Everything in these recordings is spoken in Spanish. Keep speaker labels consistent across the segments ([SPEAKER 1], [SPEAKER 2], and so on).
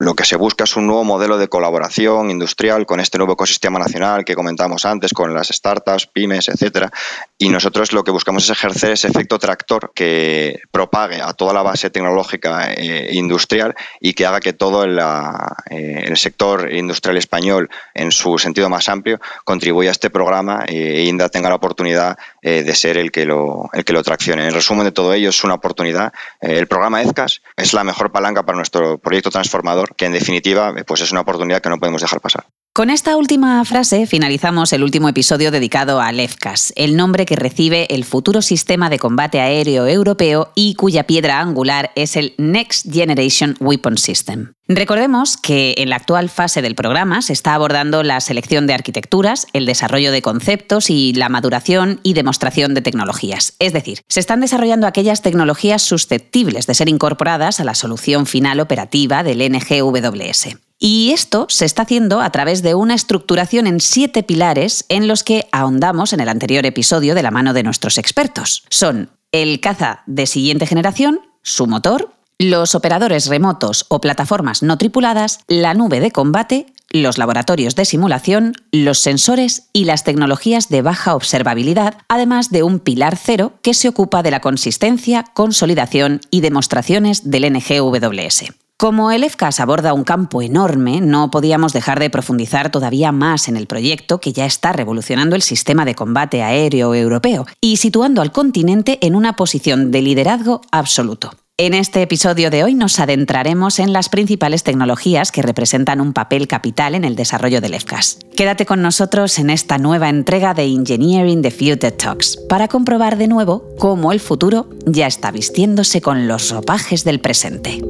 [SPEAKER 1] lo que se busca es un nuevo modelo de colaboración industrial con este nuevo ecosistema nacional que comentamos antes, con las startups, pymes, etcétera. Y nosotros lo que buscamos es ejercer ese efecto tractor que propague a toda la base tecnológica e industrial y que haga que todo el, eh, el, sector industrial español, en su sentido más amplio, contribuya a este programa e INDA tenga la oportunidad eh, de ser el que, lo, el que lo traccione. En resumen de todo ello, es una oportunidad. el programa EZCAS es la mejor palanca para nuestro proyecto transformador que en definitiva pues es una oportunidad que no podemos dejar pasar.
[SPEAKER 2] Con esta última frase finalizamos el último episodio dedicado a LEFCAS, el nombre que recibe el futuro sistema de combate aéreo europeo y cuya piedra angular es el Next Generation Weapon System. Recordemos que en la actual fase del programa se está abordando la selección de arquitecturas, el desarrollo de conceptos y la maduración y demostración de tecnologías. Es decir, se están desarrollando aquellas tecnologías susceptibles de ser incorporadas a la solución final operativa del NGWS. Y esto se está haciendo a través de una estructuración en siete pilares en los que ahondamos en el anterior episodio de la mano de nuestros expertos. Son el caza de siguiente generación, su motor, los operadores remotos o plataformas no tripuladas, la nube de combate, los laboratorios de simulación, los sensores y las tecnologías de baja observabilidad, además de un pilar cero que se ocupa de la consistencia, consolidación y demostraciones del NGWS. Como el EFCAS aborda un campo enorme, no podíamos dejar de profundizar todavía más en el proyecto que ya está revolucionando el sistema de combate aéreo europeo y situando al continente en una posición de liderazgo absoluto. En este episodio de hoy nos adentraremos en las principales tecnologías que representan un papel capital en el desarrollo del EFCAS. Quédate con nosotros en esta nueva entrega de Engineering the Future Talks para comprobar de nuevo cómo el futuro ya está vistiéndose con los ropajes del presente.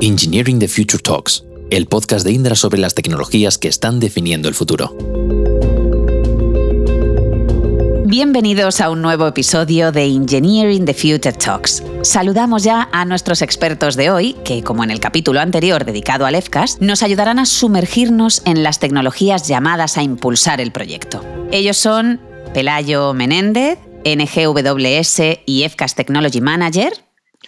[SPEAKER 3] Engineering the Future Talks, el podcast de Indra sobre las tecnologías que están definiendo el futuro.
[SPEAKER 2] Bienvenidos a un nuevo episodio de Engineering the Future Talks. Saludamos ya a nuestros expertos de hoy, que como en el capítulo anterior dedicado al EFCAS, nos ayudarán a sumergirnos en las tecnologías llamadas a impulsar el proyecto. Ellos son Pelayo Menéndez, NGWS y EFCAS Technology Manager,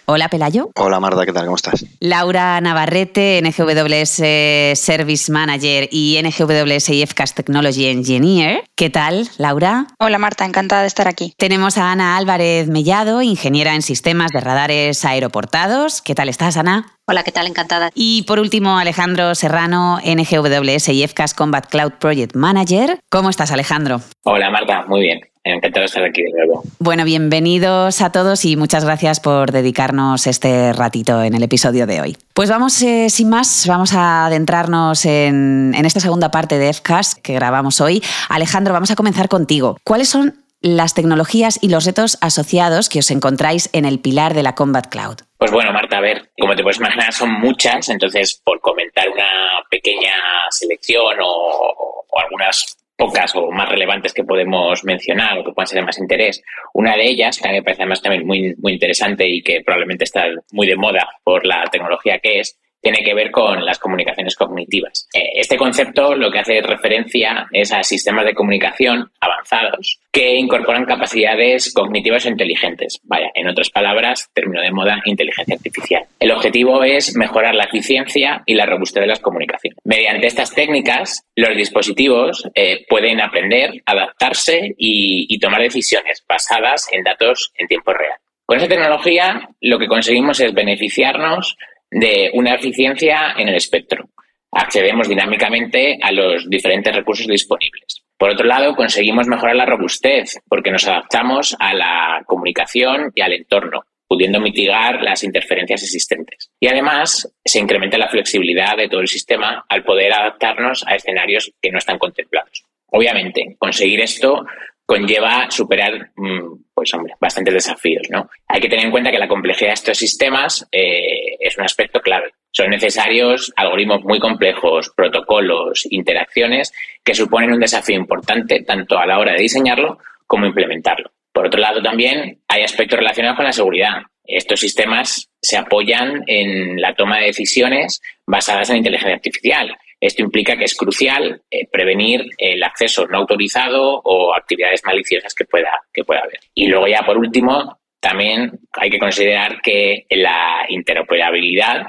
[SPEAKER 2] Hola, Pelayo.
[SPEAKER 1] Hola, Marta, ¿qué tal? ¿Cómo estás?
[SPEAKER 2] Laura Navarrete, NGWS Service Manager y NGWS y FCAS Technology Engineer. ¿Qué tal, Laura?
[SPEAKER 4] Hola, Marta, encantada de estar aquí.
[SPEAKER 2] Tenemos a Ana Álvarez Mellado, ingeniera en sistemas de radares aeroportados. ¿Qué tal estás, Ana?
[SPEAKER 5] Hola, ¿qué tal? Encantada.
[SPEAKER 2] Y por último, Alejandro Serrano, NGWS y FCAS Combat Cloud Project Manager. ¿Cómo estás, Alejandro?
[SPEAKER 6] Hola, Marta, muy bien. Encantado de estar aquí de nuevo.
[SPEAKER 2] Bueno, bienvenidos a todos y muchas gracias por dedicarnos este ratito en el episodio de hoy. Pues vamos, eh, sin más, vamos a adentrarnos en, en esta segunda parte de FCAS que grabamos hoy. Alejandro, vamos a comenzar contigo. ¿Cuáles son las tecnologías y los retos asociados que os encontráis en el pilar de la Combat Cloud?
[SPEAKER 6] Pues bueno, Marta, a ver, como te puedes imaginar, son muchas, entonces por comentar una pequeña selección o, algunas pocas o más relevantes que podemos mencionar o que puedan ser de más interés. Una de ellas, que a mí me parece además también muy, muy interesante y que probablemente está muy de moda por la tecnología que es, tiene que ver con las comunicaciones cognitivas. Eh, este concepto lo que hace referencia es a sistemas de comunicación avanzados que incorporan capacidades cognitivas e inteligentes. Vaya, en otras palabras, término de moda, inteligencia artificial. El objetivo es mejorar la eficiencia y la robustez de las comunicaciones. Mediante estas técnicas, los dispositivos eh, pueden aprender, adaptarse y, y tomar decisiones basadas en datos en tiempo real. Con esta tecnología lo que conseguimos es beneficiarnos de una eficiencia en el espectro. Accedemos dinámicamente a los diferentes recursos disponibles. Por otro lado, conseguimos mejorar la robustez porque nos adaptamos a la comunicación y al entorno, pudiendo mitigar las interferencias existentes. Y además, se incrementa la flexibilidad de todo el sistema al poder adaptarnos a escenarios que no están contemplados. Obviamente, conseguir esto conlleva superar, mm, pues hombre, bastantes desafíos, ¿no? Hay que tener en cuenta que la complejidad de estos sistemas eh, es un aspecto clave. Son necesarios algoritmos muy complejos, protocolos, interacciones que suponen un desafío importante tanto a la hora de diseñarlo como implementarlo. Por otro lado, también hay aspectos relacionados con la seguridad. Estos sistemas se apoyan en la toma de decisiones basadas en inteligencia artificial esto implica que es crucial eh, prevenir el acceso no autorizado o actividades maliciosas que pueda, que pueda haber. Y luego ya por último, también hay que considerar que la interoperabilidad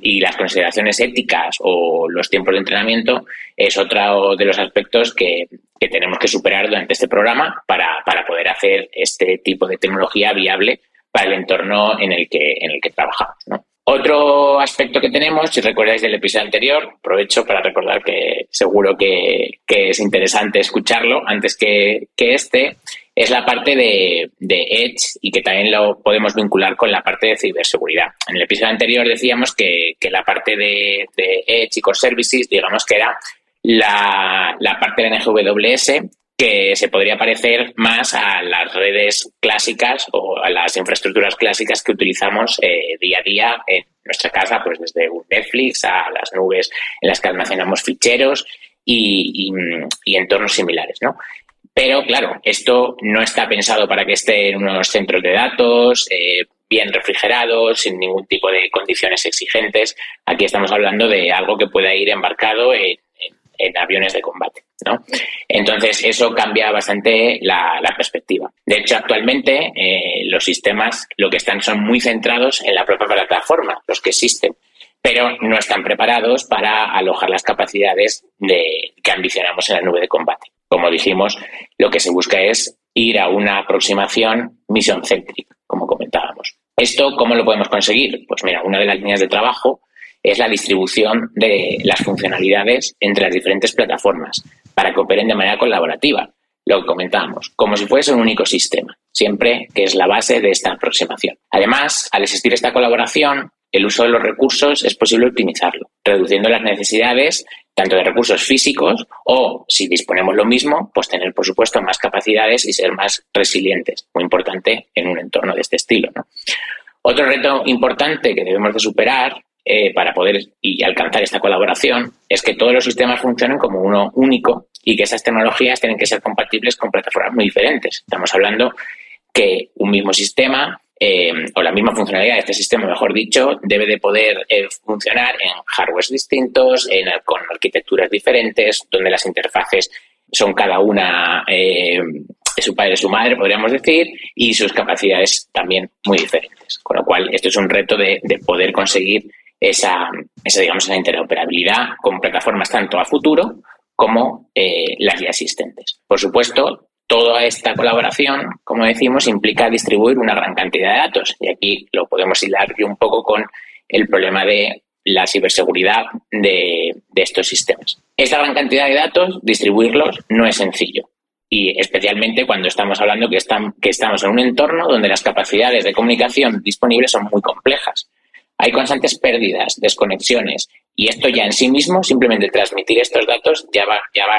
[SPEAKER 6] y las consideraciones éticas o los tiempos de entrenamiento es otro de los aspectos que, tenemos que superar durante este programa para, poder hacer este tipo de tecnología viable para el entorno en el que, en el que trabajamos. Otro aspecto que tenemos, si recordáis del episodio anterior, aprovecho para recordar que seguro que, es interesante escucharlo antes que, que este, es la parte de, Edge y que también lo podemos vincular con la parte de ciberseguridad. En el episodio anterior decíamos que, la parte de, Edge y Core Services, digamos que era la, parte de NGWS que se podría parecer más a las redes clásicas o a las infraestructuras clásicas que utilizamos eh, día a día en nuestra casa, pues desde Netflix a las nubes en las que almacenamos ficheros y, y entornos similares, ¿no? Pero claro, esto no está pensado para que esté en unos centros de datos eh, bien refrigerados, sin ningún tipo de condiciones exigentes. Aquí estamos hablando de algo que pueda ir embarcado en, aviones de combate. ¿no? Entonces, eso cambia bastante la, perspectiva. De hecho, actualmente eh, los sistemas lo que están son muy centrados en la propia plataforma, los que existen pero no están preparados para alojar las capacidades de, que ambicionamos en la nube de combate. Como dijimos, lo que se busca es ir a una aproximación mission centric, como comentábamos. ¿Esto cómo lo podemos conseguir? Pues mira, una de las líneas de trabajo es la distribución de las funcionalidades entre las diferentes plataformas para que operen de manera colaborativa, lo que comentábamos, como si fuese un único sistema, siempre que es la base de esta aproximación. Además, al existir esta colaboración, el uso de los recursos es posible optimizarlo, reduciendo las necesidades tanto de recursos físicos o, si disponemos lo mismo, pues tener, por supuesto, más capacidades y ser más resilientes, muy importante en un entorno de este estilo. Otro reto importante que debemos de superar eh, para poder y alcanzar esta colaboración es que todos los sistemas funcionen como uno único y que esas tecnologías tienen que ser compatibles con plataformas muy diferentes. Estamos hablando que un mismo sistema eh, o la misma funcionalidad de este sistema, mejor dicho, debe de poder eh, funcionar en hardwares distintos, en, con arquitecturas diferentes, donde las interfaces son cada una de su padre y su madre, podríamos decir, y sus capacidades también muy diferentes. Con lo cual, esto es un reto de, poder conseguir esa, digamos, esa interoperabilidad con plataformas tanto a futuro como las ya existentes. Por supuesto, Toda esta colaboración, como decimos, implica distribuir una gran cantidad de datos. Y aquí lo podemos hilar un poco con el problema de la ciberseguridad de, estos sistemas. Esta gran cantidad de datos, distribuirlos no es sencillo. Y especialmente cuando estamos hablando que estamos en un entorno donde las capacidades de comunicación disponibles son muy complejas. Hay constantes pérdidas, desconexiones, y esto ya en sí mismo, simplemente transmitir estos datos, ya va, ya va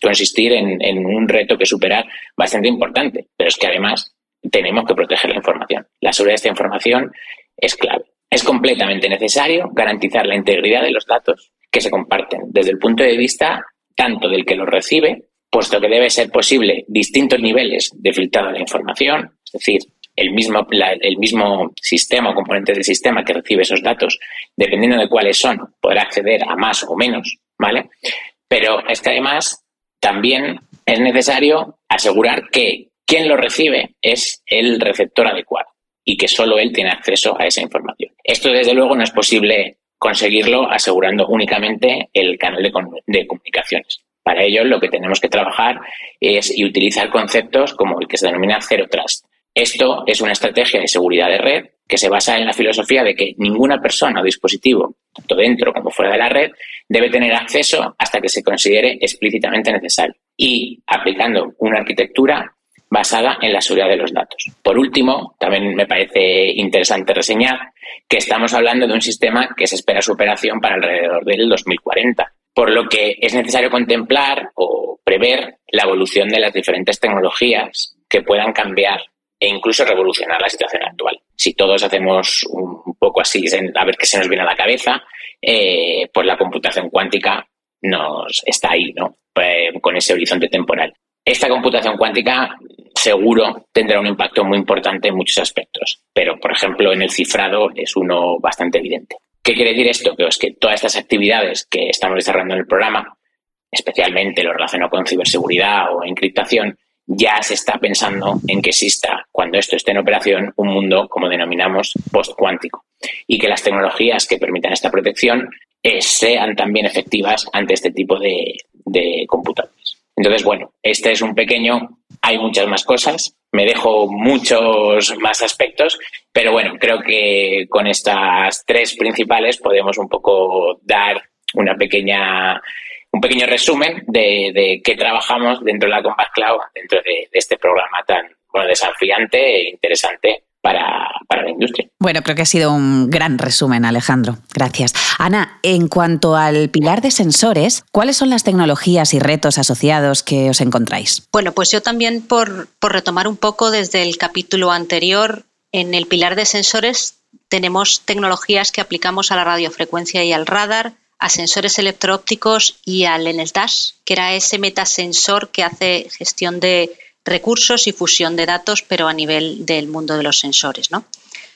[SPEAKER 6] consistir en, un reto que superar bastante importante, pero es que además tenemos que proteger la información. La seguridad de esta información es clave. Es completamente necesario garantizar la integridad de los datos que se comparten desde el punto de vista tanto del que los recibe, puesto que debe ser posible distintos niveles de filtrado de la información, es decir, el mismo, el mismo sistema o componente del sistema que recibe esos datos, dependiendo de cuáles son, podrá acceder a más o menos, ¿vale? Pero es que además también es necesario asegurar que quien lo recibe es el receptor adecuado y que solo él tiene acceso a esa información. Esto, desde luego, no es posible conseguirlo asegurando únicamente el canal de, comunicaciones. Para ello, lo que tenemos que trabajar es y utilizar conceptos como el que se denomina Zero Trust. Esto es una estrategia de seguridad de red que se basa en la filosofía de que ninguna persona o dispositivo, tanto dentro como fuera de la red, debe tener acceso hasta que se considere explícitamente necesario y aplicando una arquitectura basada en la seguridad de los datos. Por último, también me parece interesante reseñar que estamos hablando de un sistema que se espera su operación para alrededor del 2040, por lo que es necesario contemplar o prever la evolución de las diferentes tecnologías que puedan cambiar e incluso revolucionar la situación actual. Si todos hacemos un poco así, a ver qué se nos viene a la cabeza, eh, pues la computación cuántica nos está ahí, ¿no? Eh, con ese horizonte temporal. Esta computación cuántica seguro tendrá un impacto muy importante en muchos aspectos, pero por ejemplo en el cifrado es uno bastante evidente. ¿Qué quiere decir esto? Que que todas estas actividades que estamos desarrollando en el programa, especialmente lo relacionado con ciberseguridad o encriptación, ya se está pensando en que exista, cuando esto esté en operación, un mundo, como denominamos, post-cuántico. Y que las tecnologías que permitan esta protección eh, sean también efectivas ante este tipo de, de computadores. Entonces, bueno, este es un pequeño, hay muchas más cosas, me dejo muchos más aspectos, pero bueno, creo que con estas tres principales podemos un poco dar una pequeña un pequeño resumen de, qué trabajamos dentro de la Compact Cloud, dentro de, este programa tan bueno, desafiante e interesante para, para, la industria.
[SPEAKER 2] Bueno, creo que ha sido un gran resumen, Alejandro. Gracias. Ana, en cuanto al pilar de sensores, ¿cuáles son las tecnologías y retos asociados que os encontráis?
[SPEAKER 5] Bueno, pues yo también, por, por retomar un poco desde el capítulo anterior, en el pilar de sensores tenemos tecnologías que aplicamos a la radiofrecuencia y al radar, a sensores electroópticos y al NSDAS, que era ese metasensor que hace gestión de recursos y fusión de datos, pero a nivel del mundo de los sensores. ¿no?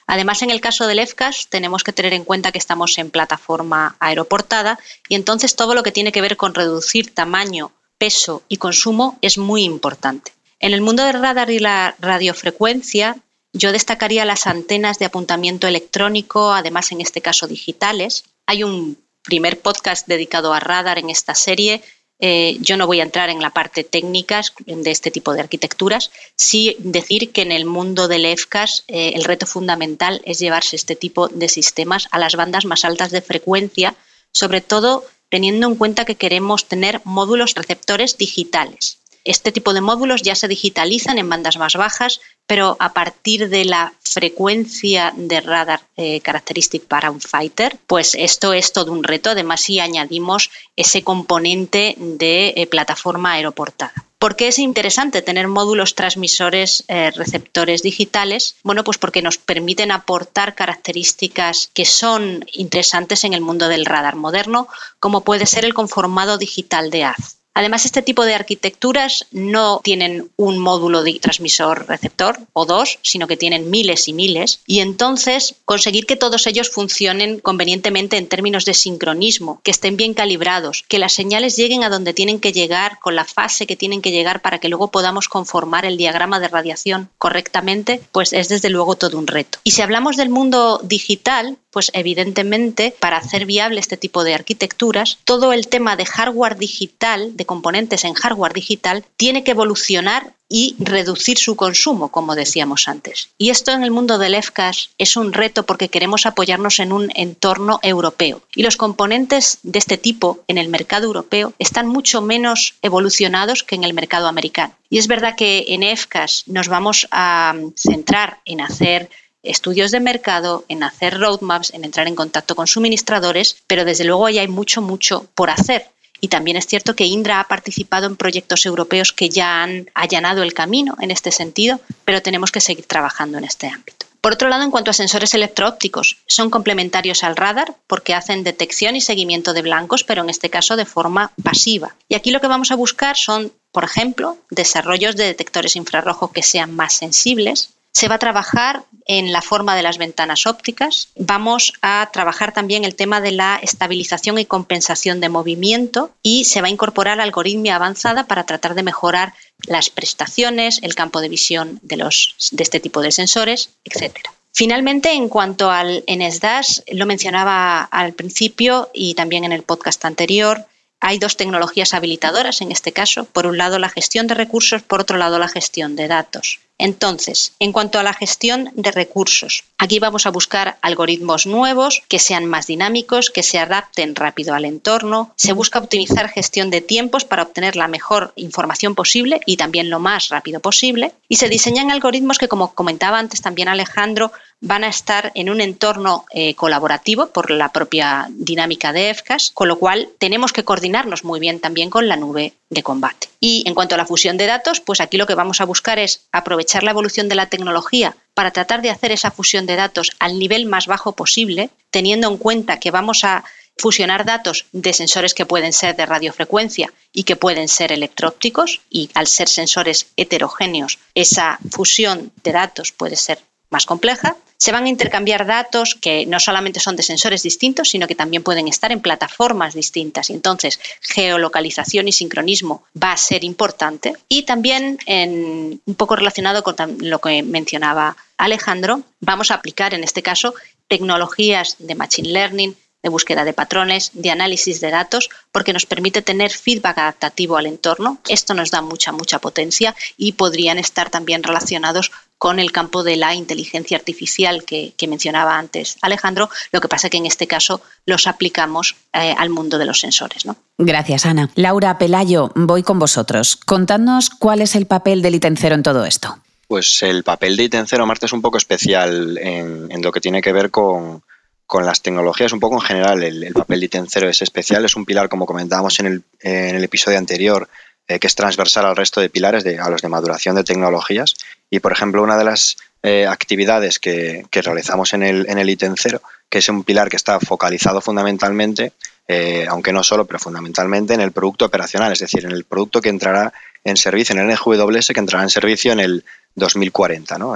[SPEAKER 5] Además, en el caso del EFCAS, tenemos que tener en cuenta que estamos en plataforma aeroportada y entonces todo lo que tiene que ver con reducir tamaño, peso y consumo es muy importante. En el mundo del radar y la radiofrecuencia, yo destacaría las antenas de apuntamiento electrónico, además en este caso digitales. Hay un primer podcast dedicado a radar en esta serie. Eh, yo no voy a entrar en la parte técnica de este tipo de arquitecturas, sí decir que en el mundo del EFCAS eh, el reto fundamental es llevarse este tipo de sistemas a las bandas más altas de frecuencia, sobre todo teniendo en cuenta que queremos tener módulos receptores digitales. Este tipo de módulos ya se digitalizan en bandas más bajas, pero a partir de la frecuencia de radar eh, característica para un fighter, pues esto es todo un reto. Además, si añadimos ese componente de eh, plataforma aeroportada. ¿Por qué es interesante tener módulos transmisores eh, receptores digitales? Bueno, pues porque nos permiten aportar características que son interesantes en el mundo del radar moderno, como puede ser el conformado digital de haz. Además, este tipo de arquitecturas no tienen un módulo de transmisor receptor o dos, sino que tienen miles y miles. Y entonces conseguir que todos ellos funcionen convenientemente en términos de sincronismo, que estén bien calibrados, que las señales lleguen a donde tienen que llegar, con la fase que tienen que llegar para que luego podamos conformar el diagrama de radiación correctamente, pues es desde luego todo un reto. Y si hablamos del mundo digital, pues evidentemente para hacer viable este tipo de arquitecturas, todo el tema de hardware digital, componentes en hardware digital, tiene que evolucionar y reducir su consumo, como decíamos antes. Y esto en el mundo del EFCAS es un reto porque queremos apoyarnos en un entorno europeo. Y los componentes de este tipo en el mercado europeo están mucho menos evolucionados que en el mercado americano. Y es verdad que en EFCAS nos vamos a centrar en hacer estudios de mercado, en hacer roadmaps, en entrar en contacto con suministradores, pero desde luego ahí hay mucho, mucho por hacer. Y también es cierto que Indra ha participado en proyectos europeos que ya han allanado el camino en este sentido, pero tenemos que seguir trabajando en este ámbito. Por otro lado, en cuanto a sensores electroópticos, son complementarios al radar porque hacen detección y seguimiento de blancos, pero en este caso de forma pasiva. Y aquí lo que vamos a buscar son, por ejemplo, desarrollos de detectores infrarrojos que sean más sensibles, se va a trabajar en la forma de las ventanas ópticas. Vamos a trabajar también el tema de la estabilización y compensación de movimiento y se va a incorporar algoritmia avanzada para tratar de mejorar las prestaciones, el campo de visión de, los, de este tipo de sensores, etc. Finalmente, en cuanto al NSDAS, lo mencionaba al principio y también en el podcast anterior, hay dos tecnologías habilitadoras en este caso. Por un lado, la gestión de recursos, por otro lado, la gestión de datos. Entonces, en cuanto a la gestión de recursos, aquí vamos a buscar algoritmos nuevos que sean más dinámicos, que se adapten rápido al entorno. Se busca optimizar gestión de tiempos para obtener la mejor información posible y también lo más rápido posible. Y se diseñan algoritmos que, como comentaba antes también Alejandro, van a estar en un entorno eh, colaborativo por la propia dinámica de EFCAS, con lo cual tenemos que coordinarnos muy bien también con la nube de combate. Y en cuanto a la fusión de datos, pues aquí lo que vamos a buscar es aprovechar la evolución de la tecnología para tratar de hacer esa fusión de datos al nivel más bajo posible, teniendo en cuenta que vamos a fusionar datos de sensores que pueden ser de radiofrecuencia y que pueden ser electrópticos y al ser sensores heterogéneos esa fusión de datos puede ser más compleja Se van a intercambiar datos que no solamente son de sensores distintos, sino que también pueden estar en plataformas distintas. Y entonces, geolocalización y sincronismo va a ser importante. Y también, un poco relacionado con lo que mencionaba Alejandro, vamos a aplicar en este caso tecnologías de Machine Learning, de búsqueda de patrones, de análisis de datos, porque nos permite tener feedback adaptativo al entorno. Esto nos da mucha, mucha potencia y podrían estar también relacionados con el campo de la inteligencia artificial que, mencionaba antes Alejandro. Lo que pasa es que en este caso los aplicamos eh, al mundo de los sensores. ¿no?
[SPEAKER 2] Gracias, Ana. Laura Pelayo, voy con vosotros. Contadnos cuál es el papel del Itencero en todo esto.
[SPEAKER 1] Pues el papel de Itencero, Marta, es un poco especial en lo que tiene que ver con, con las tecnologías, un poco en general, el, papel de Itencero es especial, es un pilar, como comentábamos en el, en el episodio anterior, eh, que es transversal al resto de pilares, de, a los de maduración de tecnologías. Y, por ejemplo, una de las eh, actividades que, que, realizamos en el, en el Itencero, que es un pilar que está focalizado fundamentalmente, eh, aunque no solo, pero fundamentalmente en el producto operacional, es decir, en el producto que entrará en servicio, en el NGWS, que entrará en servicio en el 2040. ¿no?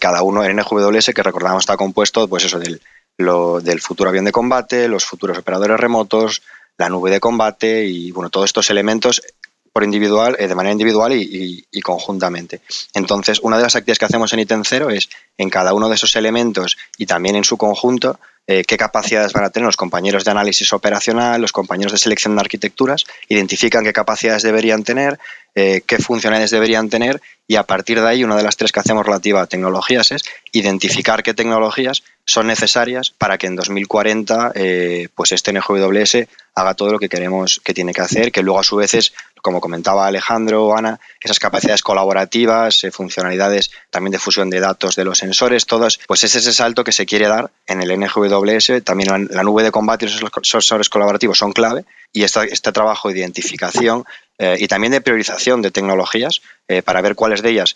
[SPEAKER 1] cada uno, el NGWS, que recordamos está compuesto pues eso, del del futuro avión de combate, los futuros operadores remotos, la nube de combate y bueno, todos estos elementos por individual, eh, de manera individual y, conjuntamente. Entonces, una de las actividades que hacemos en ITEN 0 es en cada uno de esos elementos y también en su conjunto, eh, qué capacidades van a tener los compañeros de análisis operacional, los compañeros de selección de arquitecturas, identifican qué capacidades deberían tener, eh, qué funcionalidades deberían tener y a partir de ahí una de las tres que hacemos relativa a tecnologías es identificar qué tecnologías son necesarias para que en 2040 eh, pues este NGWS haga todo lo que queremos que tiene que hacer, que luego a su vez es, como comentaba Alejandro o Ana, esas capacidades colaborativas, eh, funcionalidades también de fusión de datos de los sensores, todas, pues es ese salto que se quiere dar en el NGWS, también la, nube de combate y los sensores colaborativos son clave y este trabajo de identificación eh, y también de priorización de tecnologías para ver cuáles de ellas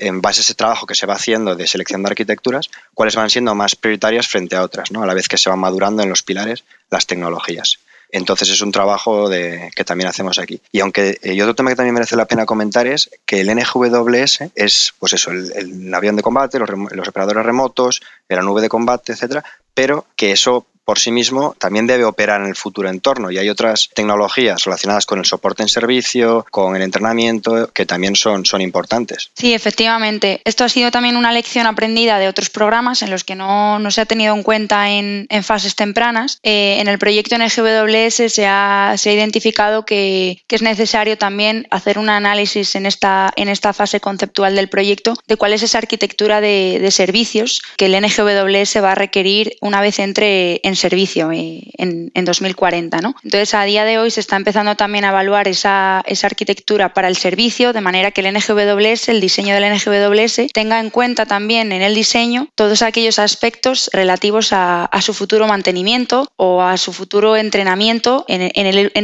[SPEAKER 1] en base a ese trabajo que se va haciendo de selección de arquitecturas, cuáles van siendo más prioritarias frente a otras, ¿no? a la vez que se van madurando en los pilares las tecnologías. Entonces es un trabajo de, que también hacemos aquí. Y aunque y otro tema que también merece la pena comentar es que el NGWS es pues eso, el, avión de combate, los, los, operadores remotos, la nube de combate, etcétera, pero que eso por sí mismo también debe operar en el futuro entorno y hay otras tecnologías relacionadas con el soporte en servicio, con el entrenamiento, que también son, son importantes.
[SPEAKER 4] Sí, efectivamente. Esto ha sido también una lección aprendida de otros programas en los que no, no se ha tenido en cuenta en, en fases tempranas. Eh, en el proyecto NGWS se ha, se ha identificado que, que, es necesario también hacer un análisis en esta, en esta fase conceptual del proyecto de cuál es esa arquitectura de, de servicios que el NGWS va a requerir una vez entre en servicio eh, en, 2040. ¿no? Entonces, a día de hoy se está empezando también a evaluar esa, arquitectura para el servicio, de manera que el NGWS, el diseño del NGWS, tenga en cuenta también en el diseño todos aquellos aspectos relativos a, su futuro mantenimiento o a su futuro entrenamiento en,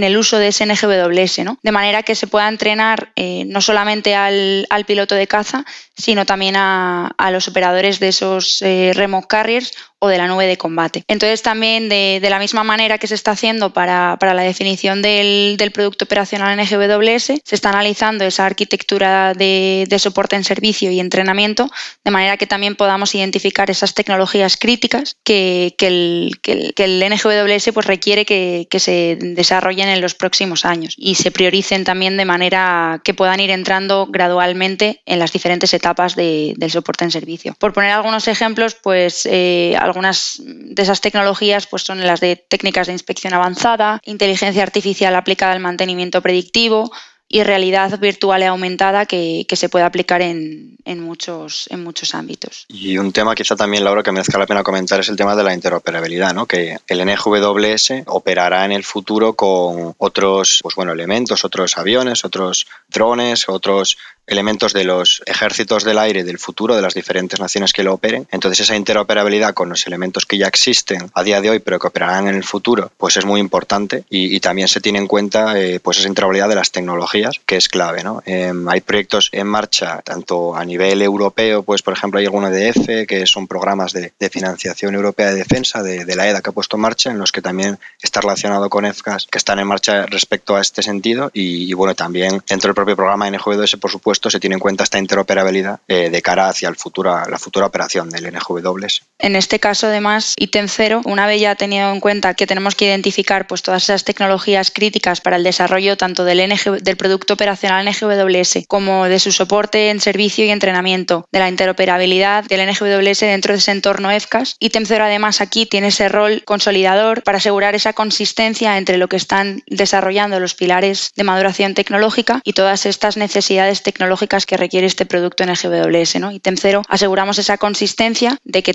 [SPEAKER 4] el, uso de ese NGWS, ¿no? de manera que se pueda entrenar eh, no solamente al, piloto de caza, sino también a, los operadores de esos eh, remote carriers o de la nube de combate. Entonces también de, la misma manera que se está haciendo para, la definición del, producto operacional en GWS, se está analizando esa arquitectura de, soporte en servicio y entrenamiento, de manera que también podamos identificar esas tecnologías críticas que, el, NGWS pues, requiere que, se desarrollen en los próximos años y se prioricen también de manera que puedan ir entrando gradualmente en las diferentes etapas del soporte en servicio. Por poner algunos ejemplos, pues eh, algunas de esas tecnologías pues, son las de técnicas de inspección avanzada, inteligencia artificial aplicada al mantenimiento predictivo, y realidad virtual y aumentada que, se puede aplicar en, muchos, en muchos ámbitos.
[SPEAKER 1] Y un tema quizá también, Laura, que merezca la pena comentar es el tema de la interoperabilidad, ¿no? que el NGWS operará en el futuro con otros pues bueno, elementos, otros aviones, otros drones, otros elementos de los ejércitos del aire del futuro de las diferentes naciones que lo operen. Entonces esa interoperabilidad con los elementos que ya existen a día de hoy pero que operarán en el futuro pues es muy importante y, también se tiene en cuenta eh, pues esa interoperabilidad de las tecnologías que es clave. ¿no? Em, hay proyectos en marcha tanto a nivel europeo, pues por ejemplo hay alguno de EFE que son programas de, financiación europea de defensa de, la EDA que ha puesto en marcha en los que también está relacionado con EFCAS que están en marcha respecto a este sentido y, bueno también dentro del propio programa NGWS, por supuesto, se tiene en cuenta esta interoperabilidad eh, de cara hacia el futura, la futura operación del NGWS.
[SPEAKER 4] En este caso, además, ítem 0, una vez ya tenido en cuenta que tenemos que identificar pues, todas esas tecnologías críticas para el desarrollo tanto del, NG, del producto operacional NGWS como de su soporte en servicio y entrenamiento, de la interoperabilidad del NGWS dentro de ese entorno EFCAS, ítem 0 además aquí tiene ese rol consolidador para asegurar esa consistencia entre lo que están desarrollando los pilares de maduración tecnológica y todas estas necesidades tecnológicas que requiere este producto en el GWS. ¿no? Ítem cero, aseguramos esa consistencia de que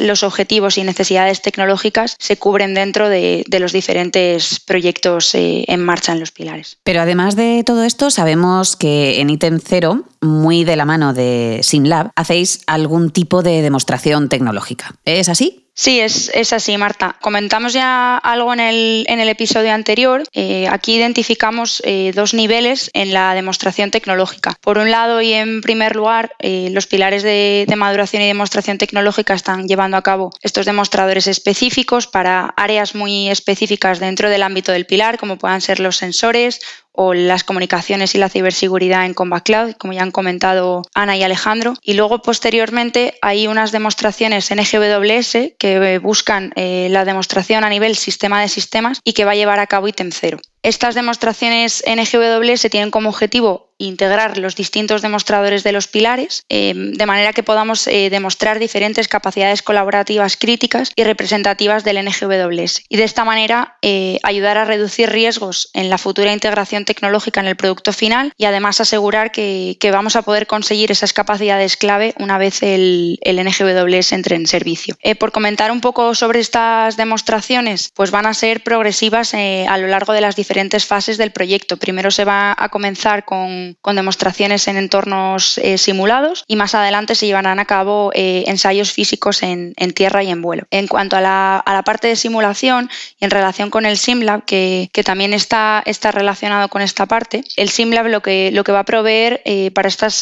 [SPEAKER 4] los objetivos y necesidades tecnológicas se cubren dentro de, los diferentes proyectos eh, en marcha en los pilares.
[SPEAKER 2] Pero además de todo esto, sabemos que en ítem cero, muy de la mano de SimLab, hacéis algún tipo de demostración tecnológica. ¿Es así?
[SPEAKER 4] Sí, es, así, Marta. Comentamos ya algo en el, en el episodio anterior. Eh, aquí identificamos eh, dos niveles en la demostración tecnológica. Por un lado y en primer lugar, eh, los pilares de, maduración y demostración tecnológica están llevando a cabo estos demostradores específicos para áreas muy específicas dentro del ámbito del pilar, como puedan ser los sensores o las comunicaciones y la ciberseguridad en Combat Cloud, como ya han comentado Ana y Alejandro. Y luego, posteriormente, hay unas demostraciones en EGWS que buscan eh, la demostración a nivel sistema de sistemas y que va a llevar a cabo ítem cero. Estas demostraciones en EGWS tienen como objetivo integrar los distintos demostradores de los pilares, eh, de manera que podamos eh, demostrar diferentes capacidades colaborativas críticas y representativas del NGWS. Y de esta manera eh, ayudar a reducir riesgos en la futura integración tecnológica en el producto final y además asegurar que, vamos a poder conseguir esas capacidades clave una vez el, el NGWS entre en servicio. por comentar un poco sobre estas demostraciones, pues van a ser progresivas a lo largo de las diferentes fases del proyecto. Primero se va a comenzar con con, demostraciones en entornos eh, simulados y más adelante se llevarán a cabo eh, ensayos físicos en, tierra y en vuelo. En cuanto a la, parte de simulación y en relación con el SimLab, que, también está, está, relacionado con esta parte, el SimLab lo que, lo que va a proveer eh, para estas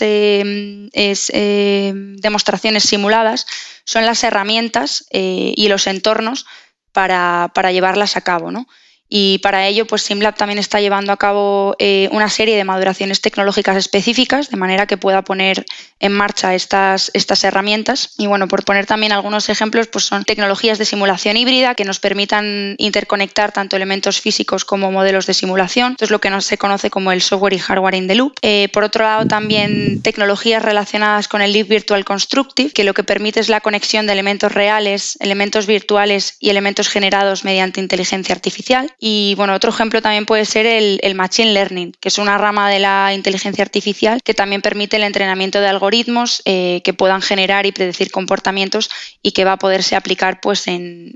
[SPEAKER 4] demostraciones simuladas son las herramientas y los entornos para, para llevarlas a cabo. ¿no? Y para ello pues SimLab también está llevando a cabo eh, una serie de maduraciones tecnológicas específicas de manera que pueda poner en marcha estas, estas herramientas. Y bueno por poner también algunos ejemplos pues son tecnologías de simulación híbrida que nos permitan interconectar tanto elementos físicos como modelos de simulación. Esto es lo que se conoce como el software y hardware in the loop. Eh, por otro lado también tecnologías relacionadas con el Leap Virtual Constructive que lo que permite es la conexión de elementos reales elementos virtuales y elementos generados mediante inteligencia artificial y bueno, otro ejemplo también puede ser el, Machine Learning, que es una rama de la inteligencia artificial que también permite el entrenamiento de algoritmos eh, que puedan generar y predecir comportamientos y que va a poderse aplicar pues, en,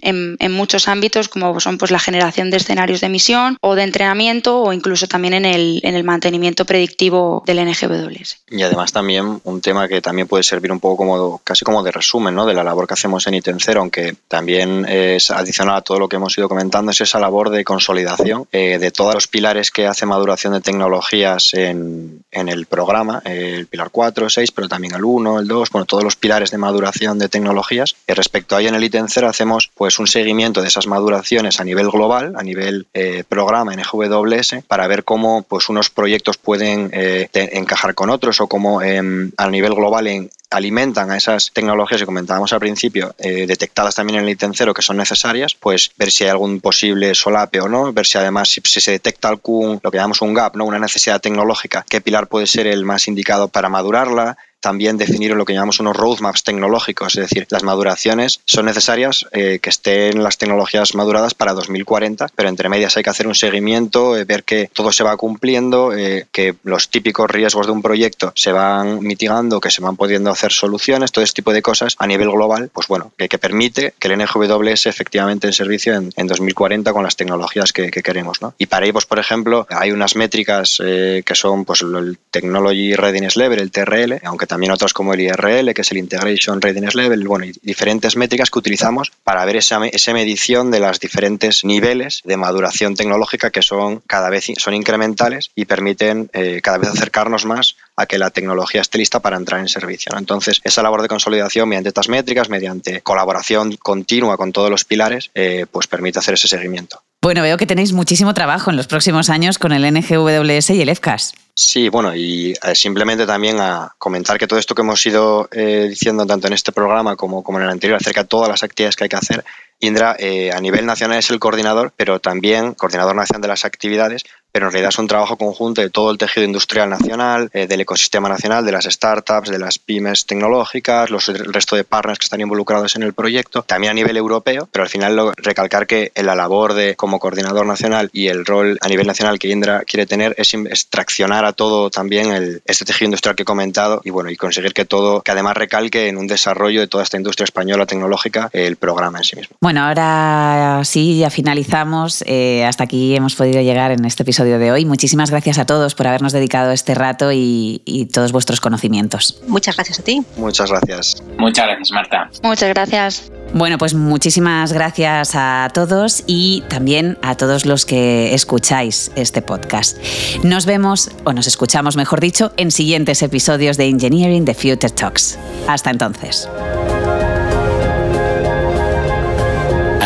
[SPEAKER 4] muchos ámbitos, como son pues, la generación de escenarios de misión o de entrenamiento o incluso también en el, en el mantenimiento predictivo del NGWS.
[SPEAKER 1] Y además también un tema que también puede servir un poco como casi como de resumen ¿no? de la labor que hacemos en ITEN aunque también es adicional a todo lo que hemos ido comentando, es esa labor de consolidación eh, de todos los pilares que hace maduración de tecnologías en, en el programa, el pilar 4, 6, pero también el 1, el 2, bueno, todos los pilares de maduración de tecnologías. Y respecto a ello en el 0 hacemos pues un seguimiento de esas maduraciones a nivel global, a nivel eh, programa en EGWS, para ver cómo pues unos proyectos pueden eh, encajar con otros o cómo em, a nivel global en, alimentan a esas tecnologías que comentábamos al principio, eh, detectadas también en el ítem cero que son necesarias, pues ver si hay algún posible solape o no, ver si además si, se detecta algún, lo que llamamos un gap, ¿no? una necesidad tecnológica, qué pilar puede ser el más indicado para madurarla, también definir lo que llamamos unos roadmaps tecnológicos, es decir, las maduraciones son necesarias eh, que estén las tecnologías maduradas para 2040, pero entre medias hay que hacer un seguimiento, eh, ver que todo se va cumpliendo, eh, que los típicos riesgos de un proyecto se van mitigando, que se van pudiendo hacer soluciones, todo este tipo de cosas a nivel global, pues bueno, que, que permite que el NGW esté efectivamente en servicio en, en 2040 con las tecnologías que, que, queremos. ¿no? Y para ello, pues, por ejemplo, hay unas métricas que son pues, el Technology Readiness Level, el TRL, aunque también otras como el IRL, que es el Integration Readiness Level, bueno, y diferentes métricas que utilizamos para ver esa, esa medición de los diferentes niveles de maduración tecnológica que son cada vez son incrementales y permiten eh, cada vez acercarnos más a que la tecnología esté lista para entrar en servicio. Entonces, esa labor de consolidación mediante estas métricas, mediante colaboración continua con todos los pilares, eh, pues permite hacer ese seguimiento.
[SPEAKER 2] Bueno, veo que tenéis muchísimo trabajo en los próximos años con el NGWS y el EFCAS.
[SPEAKER 1] Sí, bueno, y eh, simplemente también a comentar que todo esto que hemos ido eh, diciendo tanto en este programa como, como en el anterior acerca de todas las actividades que hay que hacer, Indra eh, a nivel nacional es el coordinador, pero también coordinador nacional de las actividades, pero en realidad es un trabajo conjunto de todo el tejido industrial nacional, eh, del ecosistema nacional, de las startups, de las pymes tecnológicas, los, el resto de partners que están involucrados en el proyecto, también a nivel europeo, pero al final recalcar que la labor de como coordinador nacional y el rol a nivel nacional que Indra quiere tener es extraccionar a todo también el, este tejido industrial que he comentado y bueno y conseguir que todo, que además recalque en un desarrollo de toda esta industria española tecnológica el programa en sí mismo.
[SPEAKER 2] Bueno, ahora sí, ya finalizamos. Eh, hasta aquí hemos podido llegar en este episodio de hoy. Muchísimas gracias a todos por habernos dedicado este rato y, y todos vuestros conocimientos.
[SPEAKER 5] Muchas gracias a ti.
[SPEAKER 1] Muchas gracias.
[SPEAKER 6] Muchas gracias, Marta.
[SPEAKER 4] Muchas gracias.
[SPEAKER 2] Bueno, pues muchísimas gracias a todos y también a todos los que escucháis este podcast. Nos vemos, o nos escuchamos mejor dicho, en siguientes episodios de Engineering the Future Talks. Hasta entonces.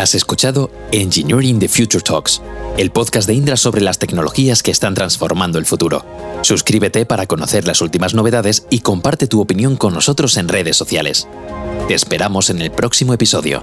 [SPEAKER 3] Has escuchado Engineering the Future Talks, el podcast de Indra sobre las tecnologías que están transformando el futuro. Suscríbete para conocer las últimas novedades y comparte tu opinión con nosotros en redes sociales. Te esperamos en el próximo episodio.